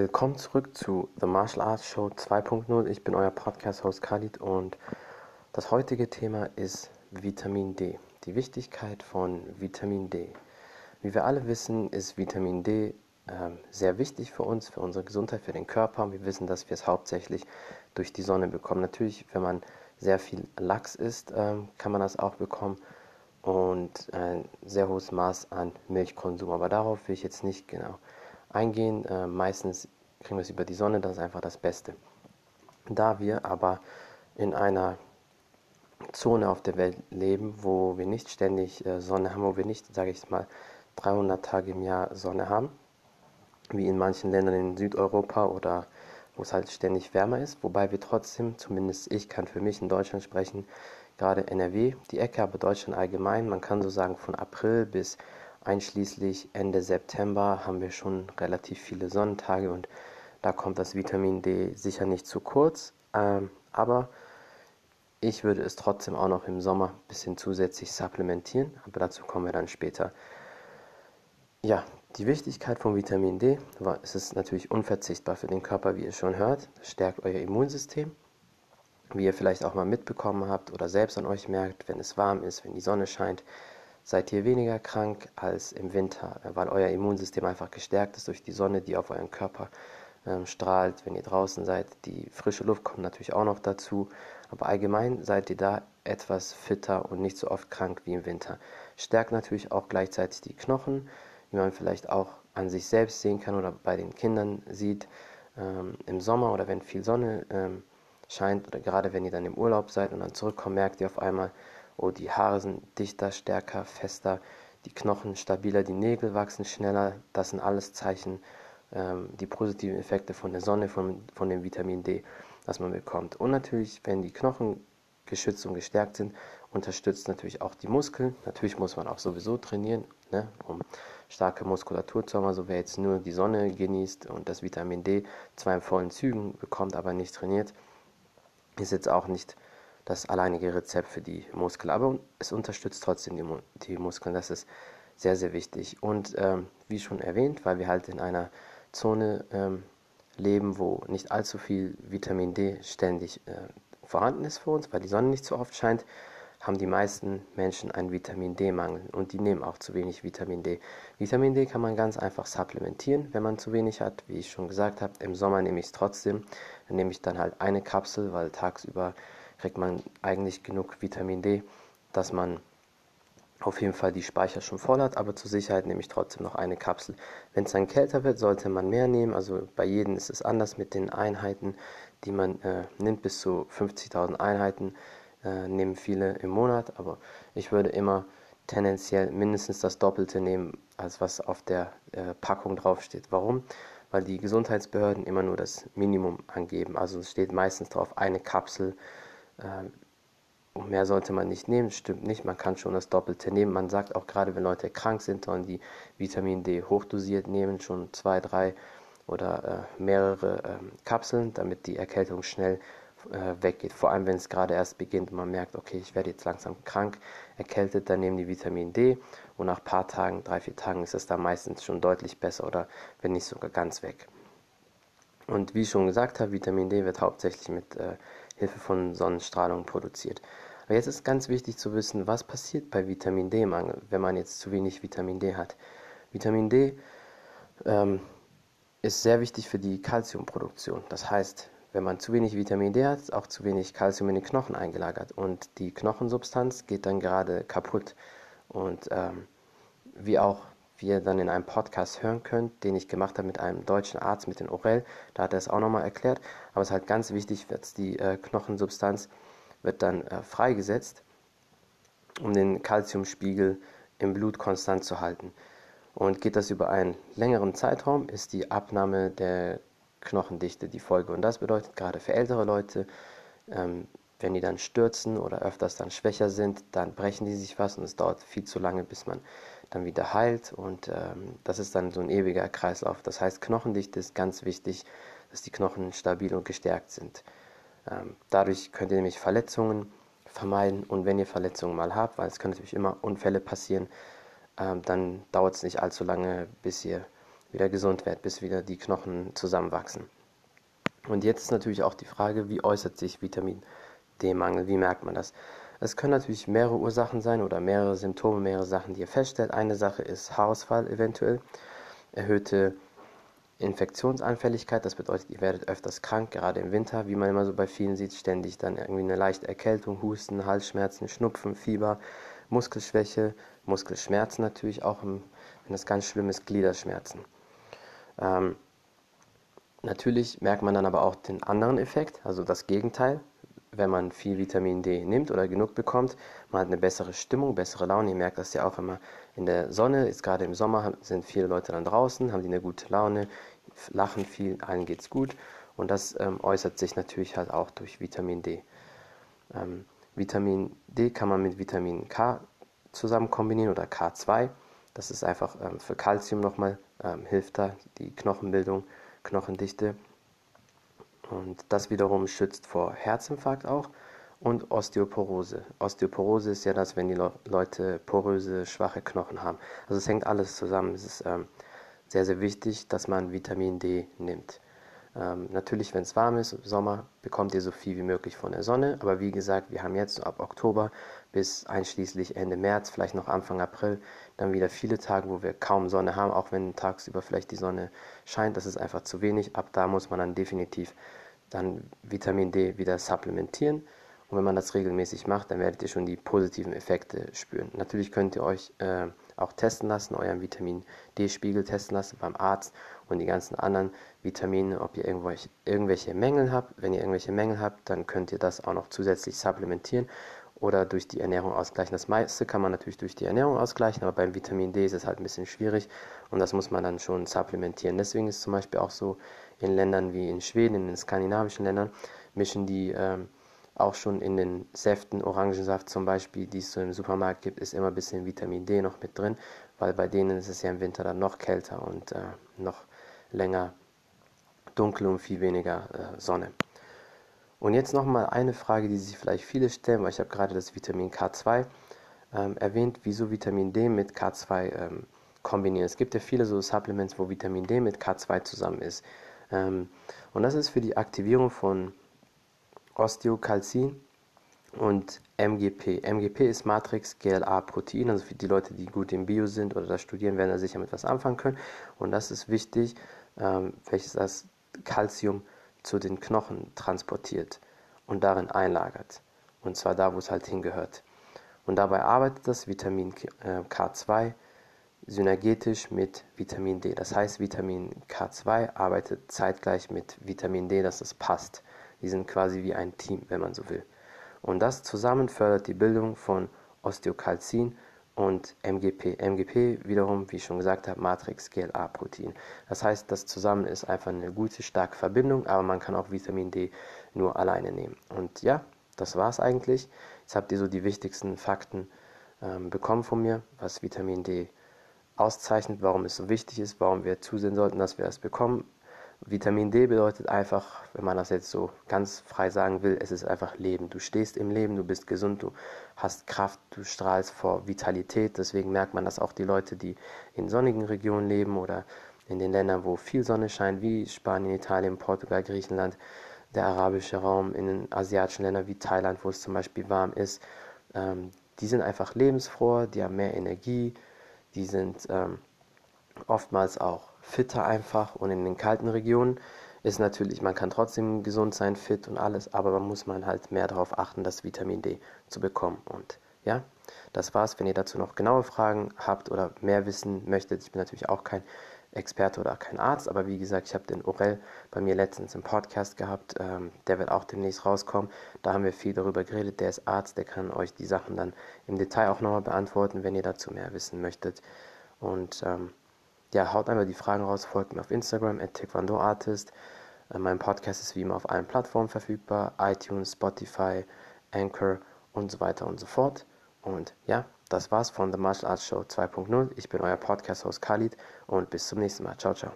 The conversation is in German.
Willkommen zurück zu The Martial Arts Show 2.0. Ich bin euer Podcast-Host Khalid und das heutige Thema ist Vitamin D. Die Wichtigkeit von Vitamin D. Wie wir alle wissen, ist Vitamin D äh, sehr wichtig für uns, für unsere Gesundheit, für den Körper. Wir wissen, dass wir es hauptsächlich durch die Sonne bekommen. Natürlich, wenn man sehr viel Lachs isst, äh, kann man das auch bekommen und ein sehr hohes Maß an Milchkonsum. Aber darauf will ich jetzt nicht genau eingehen. Äh, meistens kriegen wir es über die Sonne, das ist einfach das Beste. Da wir aber in einer Zone auf der Welt leben, wo wir nicht ständig äh, Sonne haben, wo wir nicht, sage ich mal, 300 Tage im Jahr Sonne haben, wie in manchen Ländern in Südeuropa oder wo es halt ständig wärmer ist, wobei wir trotzdem, zumindest ich kann für mich in Deutschland sprechen, gerade NRW, die Ecke, aber Deutschland allgemein, man kann so sagen von April bis einschließlich Ende September haben wir schon relativ viele Sonnentage und da kommt das Vitamin D sicher nicht zu kurz, ähm, aber ich würde es trotzdem auch noch im Sommer ein bisschen zusätzlich supplementieren, aber dazu kommen wir dann später. Ja, die Wichtigkeit von Vitamin D, es ist natürlich unverzichtbar für den Körper, wie ihr schon hört. Es stärkt euer Immunsystem, wie ihr vielleicht auch mal mitbekommen habt oder selbst an euch merkt, wenn es warm ist, wenn die Sonne scheint, seid ihr weniger krank als im Winter, weil euer Immunsystem einfach gestärkt ist durch die Sonne, die auf euren Körper ähm, strahlt, wenn ihr draußen seid. Die frische Luft kommt natürlich auch noch dazu, aber allgemein seid ihr da etwas fitter und nicht so oft krank wie im Winter. Stärkt natürlich auch gleichzeitig die Knochen, wie man vielleicht auch an sich selbst sehen kann oder bei den Kindern sieht. Ähm, Im Sommer oder wenn viel Sonne ähm, scheint oder gerade wenn ihr dann im Urlaub seid und dann zurückkommt, merkt ihr auf einmal, Oh, die Haare sind dichter, stärker, fester, die Knochen stabiler, die Nägel wachsen schneller. Das sind alles Zeichen, ähm, die positiven Effekte von der Sonne, von, von dem Vitamin D, das man bekommt. Und natürlich, wenn die Knochen geschützt und gestärkt sind, unterstützt natürlich auch die Muskeln. Natürlich muss man auch sowieso trainieren, ne, um starke Muskulatur zu haben. Also wer jetzt nur die Sonne genießt und das Vitamin D zwar in vollen Zügen bekommt, aber nicht trainiert, ist jetzt auch nicht das alleinige Rezept für die Muskeln. Aber es unterstützt trotzdem die, die Muskeln. Das ist sehr, sehr wichtig. Und ähm, wie schon erwähnt, weil wir halt in einer Zone ähm, leben, wo nicht allzu viel Vitamin D ständig äh, vorhanden ist für uns, weil die Sonne nicht so oft scheint, haben die meisten Menschen einen Vitamin D-Mangel und die nehmen auch zu wenig Vitamin D. Vitamin D kann man ganz einfach supplementieren, wenn man zu wenig hat. Wie ich schon gesagt habe, im Sommer nehme ich es trotzdem. Dann nehme ich dann halt eine Kapsel, weil tagsüber kriegt man eigentlich genug Vitamin D, dass man auf jeden Fall die Speicher schon voll hat, aber zur Sicherheit nehme ich trotzdem noch eine Kapsel. Wenn es dann kälter wird, sollte man mehr nehmen. Also bei jedem ist es anders mit den Einheiten, die man äh, nimmt. Bis zu 50.000 Einheiten äh, nehmen viele im Monat, aber ich würde immer tendenziell mindestens das Doppelte nehmen, als was auf der äh, Packung draufsteht. Warum? Weil die Gesundheitsbehörden immer nur das Minimum angeben. Also es steht meistens drauf eine Kapsel ähm, und mehr sollte man nicht nehmen, stimmt nicht. Man kann schon das Doppelte nehmen. Man sagt auch gerade, wenn Leute krank sind, sollen die Vitamin D hochdosiert nehmen, schon zwei, drei oder äh, mehrere äh, Kapseln, damit die Erkältung schnell äh, weggeht. Vor allem, wenn es gerade erst beginnt und man merkt, okay, ich werde jetzt langsam krank, erkältet, dann nehmen die Vitamin D und nach ein paar Tagen, drei, vier Tagen ist es dann meistens schon deutlich besser oder wenn nicht sogar ganz weg. Und wie ich schon gesagt habe, Vitamin D wird hauptsächlich mit äh, Hilfe von Sonnenstrahlung produziert. Aber jetzt ist ganz wichtig zu wissen, was passiert bei Vitamin D-Mangel, wenn man jetzt zu wenig Vitamin D hat. Vitamin D ähm, ist sehr wichtig für die Kalziumproduktion. Das heißt, wenn man zu wenig Vitamin D hat, ist auch zu wenig Kalzium in den Knochen eingelagert und die Knochensubstanz geht dann gerade kaputt. Und ähm, wie auch wie ihr dann in einem Podcast hören könnt, den ich gemacht habe mit einem deutschen Arzt, mit den Orell. Da hat er es auch nochmal erklärt. Aber es ist halt ganz wichtig, wird die äh, Knochensubstanz wird dann äh, freigesetzt, um den Kalziumspiegel im Blut konstant zu halten. Und geht das über einen längeren Zeitraum, ist die Abnahme der Knochendichte die Folge. Und das bedeutet gerade für ältere Leute, ähm, wenn die dann stürzen oder öfters dann schwächer sind, dann brechen die sich was und es dauert viel zu lange, bis man dann wieder heilt und ähm, das ist dann so ein ewiger Kreislauf. Das heißt, Knochendichte ist ganz wichtig, dass die Knochen stabil und gestärkt sind. Ähm, dadurch könnt ihr nämlich Verletzungen vermeiden und wenn ihr Verletzungen mal habt, weil es können natürlich immer Unfälle passieren, ähm, dann dauert es nicht allzu lange, bis ihr wieder gesund wird, bis wieder die Knochen zusammenwachsen. Und jetzt ist natürlich auch die Frage, wie äußert sich Vitamin D-Mangel, wie merkt man das? Es können natürlich mehrere Ursachen sein oder mehrere Symptome, mehrere Sachen, die ihr feststellt. Eine Sache ist Haarausfall eventuell, erhöhte Infektionsanfälligkeit, das bedeutet, ihr werdet öfters krank, gerade im Winter, wie man immer so bei vielen sieht, ständig dann irgendwie eine leichte Erkältung, Husten, Halsschmerzen, Schnupfen, Fieber, Muskelschwäche, Muskelschmerzen natürlich auch, wenn das ganz schlimm ist, Gliederschmerzen. Ähm, natürlich merkt man dann aber auch den anderen Effekt, also das Gegenteil, wenn man viel Vitamin D nimmt oder genug bekommt, man hat eine bessere Stimmung, bessere Laune. Ihr merkt das ja auch, wenn man in der Sonne ist, gerade im Sommer sind viele Leute dann draußen, haben die eine gute Laune, lachen viel, allen geht's gut. Und das ähm, äußert sich natürlich halt auch durch Vitamin D. Ähm, Vitamin D kann man mit Vitamin K zusammen kombinieren oder K2. Das ist einfach ähm, für Kalzium nochmal, ähm, hilft da die Knochenbildung, Knochendichte und das wiederum schützt vor Herzinfarkt auch und Osteoporose. Osteoporose ist ja das, wenn die Leute poröse, schwache Knochen haben. Also es hängt alles zusammen. Es ist ähm, sehr, sehr wichtig, dass man Vitamin D nimmt. Ähm, natürlich, wenn es warm ist, im Sommer, bekommt ihr so viel wie möglich von der Sonne. Aber wie gesagt, wir haben jetzt ab Oktober bis einschließlich Ende März, vielleicht noch Anfang April, dann wieder viele Tage, wo wir kaum Sonne haben, auch wenn tagsüber vielleicht die Sonne scheint. Das ist einfach zu wenig. Ab da muss man dann definitiv dann Vitamin D wieder supplementieren. Und wenn man das regelmäßig macht, dann werdet ihr schon die positiven Effekte spüren. Natürlich könnt ihr euch äh, auch testen lassen, euren Vitamin D-Spiegel testen lassen beim Arzt und die ganzen anderen Vitamine, ob ihr irgendwelche, Mängel habt. Wenn ihr irgendwelche Mängel habt, dann könnt ihr das auch noch zusätzlich supplementieren oder durch die Ernährung ausgleichen. Das meiste kann man natürlich durch die Ernährung ausgleichen, aber beim Vitamin D ist es halt ein bisschen schwierig und das muss man dann schon supplementieren. Deswegen ist zum Beispiel auch so in Ländern wie in Schweden, in den skandinavischen Ländern, mischen die ähm, auch schon in den Säften, Orangensaft zum Beispiel, die es so im Supermarkt gibt, ist immer ein bisschen Vitamin D noch mit drin, weil bei denen ist es ja im Winter dann noch kälter und äh, noch länger dunkel und viel weniger äh, Sonne. Und jetzt nochmal eine Frage, die sich vielleicht viele stellen, weil ich habe gerade das Vitamin K2 ähm, erwähnt, wieso Vitamin D mit K2 ähm, kombinieren. Es gibt ja viele so Supplements, wo Vitamin D mit K2 zusammen ist. Ähm, und das ist für die Aktivierung von Osteokalzin und MGP. MGP ist Matrix GLA Protein, also für die Leute, die gut im Bio sind oder das studieren, werden da sicher mit was anfangen können. Und das ist wichtig, ähm, welches das Calcium zu den Knochen transportiert und darin einlagert. Und zwar da, wo es halt hingehört. Und dabei arbeitet das Vitamin K2 synergetisch mit Vitamin D. Das heißt, Vitamin K2 arbeitet zeitgleich mit Vitamin D, dass es passt. Die sind quasi wie ein Team, wenn man so will. Und das zusammen fördert die Bildung von Osteokalzin und MGP. MGP wiederum, wie ich schon gesagt habe, Matrix-GLA-Protein. Das heißt, das zusammen ist einfach eine gute, starke Verbindung, aber man kann auch Vitamin D nur alleine nehmen. Und ja, das war es eigentlich. Jetzt habt ihr so die wichtigsten Fakten ähm, bekommen von mir, was Vitamin D auszeichnet, warum es so wichtig ist, warum wir zusehen sollten, dass wir es bekommen. Vitamin D bedeutet einfach, wenn man das jetzt so ganz frei sagen will, es ist einfach Leben. Du stehst im Leben, du bist gesund, du hast Kraft, du strahlst vor Vitalität. Deswegen merkt man, dass auch die Leute, die in sonnigen Regionen leben oder in den Ländern, wo viel Sonne scheint, wie Spanien, Italien, Portugal, Griechenland, der arabische Raum, in den asiatischen Ländern wie Thailand, wo es zum Beispiel warm ist, ähm, die sind einfach lebensfroher, die haben mehr Energie, die sind ähm, oftmals auch fitter einfach und in den kalten Regionen ist natürlich, man kann trotzdem gesund sein, fit und alles, aber man muss man halt mehr darauf achten, das Vitamin D zu bekommen. Und ja, das war's. Wenn ihr dazu noch genaue Fragen habt oder mehr wissen möchtet, ich bin natürlich auch kein Experte oder kein Arzt, aber wie gesagt, ich habe den Orel bei mir letztens im Podcast gehabt, ähm, der wird auch demnächst rauskommen. Da haben wir viel darüber geredet. Der ist Arzt, der kann euch die Sachen dann im Detail auch nochmal beantworten, wenn ihr dazu mehr wissen möchtet. Und ähm, ja, haut einfach die Fragen raus, folgt mir auf Instagram, at taekwondoartist. Äh, mein Podcast ist wie immer auf allen Plattformen verfügbar, iTunes, Spotify, Anchor und so weiter und so fort. Und ja, das war's von The Martial Arts Show 2.0. Ich bin euer Podcast-Host Khalid und bis zum nächsten Mal. Ciao, ciao.